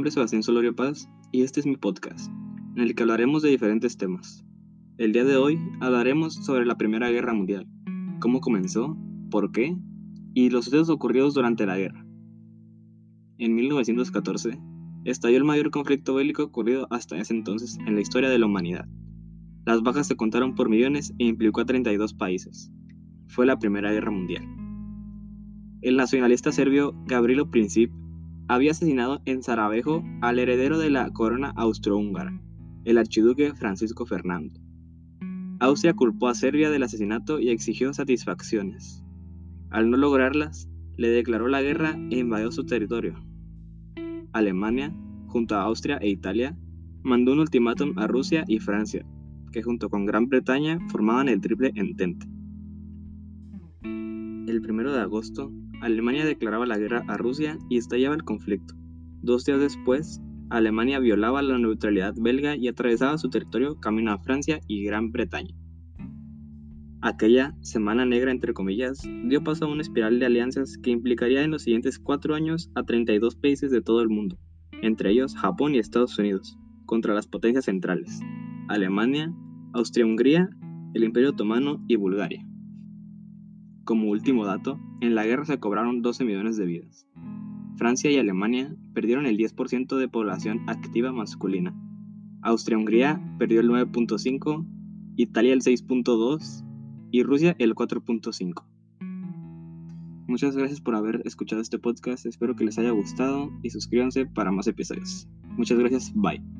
nombre es Sebastián Solorio Paz y este es mi podcast, en el que hablaremos de diferentes temas. El día de hoy hablaremos sobre la Primera Guerra Mundial, cómo comenzó, por qué y los sucesos ocurridos durante la guerra. En 1914, estalló el mayor conflicto bélico ocurrido hasta ese entonces en la historia de la humanidad. Las bajas se contaron por millones e implicó a 32 países. Fue la Primera Guerra Mundial. El nacionalista serbio Gavrilo Princip había asesinado en Sarajevo al heredero de la corona austrohúngara, el archiduque Francisco Fernando. Austria culpó a Serbia del asesinato y exigió satisfacciones. Al no lograrlas, le declaró la guerra e invadió su territorio. Alemania, junto a Austria e Italia, mandó un ultimátum a Rusia y Francia, que junto con Gran Bretaña formaban el Triple Entente. El 1 de agosto, Alemania declaraba la guerra a Rusia y estallaba el conflicto. Dos días después, Alemania violaba la neutralidad belga y atravesaba su territorio camino a Francia y Gran Bretaña. Aquella Semana Negra, entre comillas, dio paso a una espiral de alianzas que implicaría en los siguientes cuatro años a 32 países de todo el mundo, entre ellos Japón y Estados Unidos, contra las potencias centrales, Alemania, Austria-Hungría, el Imperio Otomano y Bulgaria. Como último dato, en la guerra se cobraron 12 millones de vidas. Francia y Alemania perdieron el 10% de población activa masculina. Austria-Hungría perdió el 9.5%, Italia el 6.2% y Rusia el 4.5%. Muchas gracias por haber escuchado este podcast, espero que les haya gustado y suscríbanse para más episodios. Muchas gracias, bye.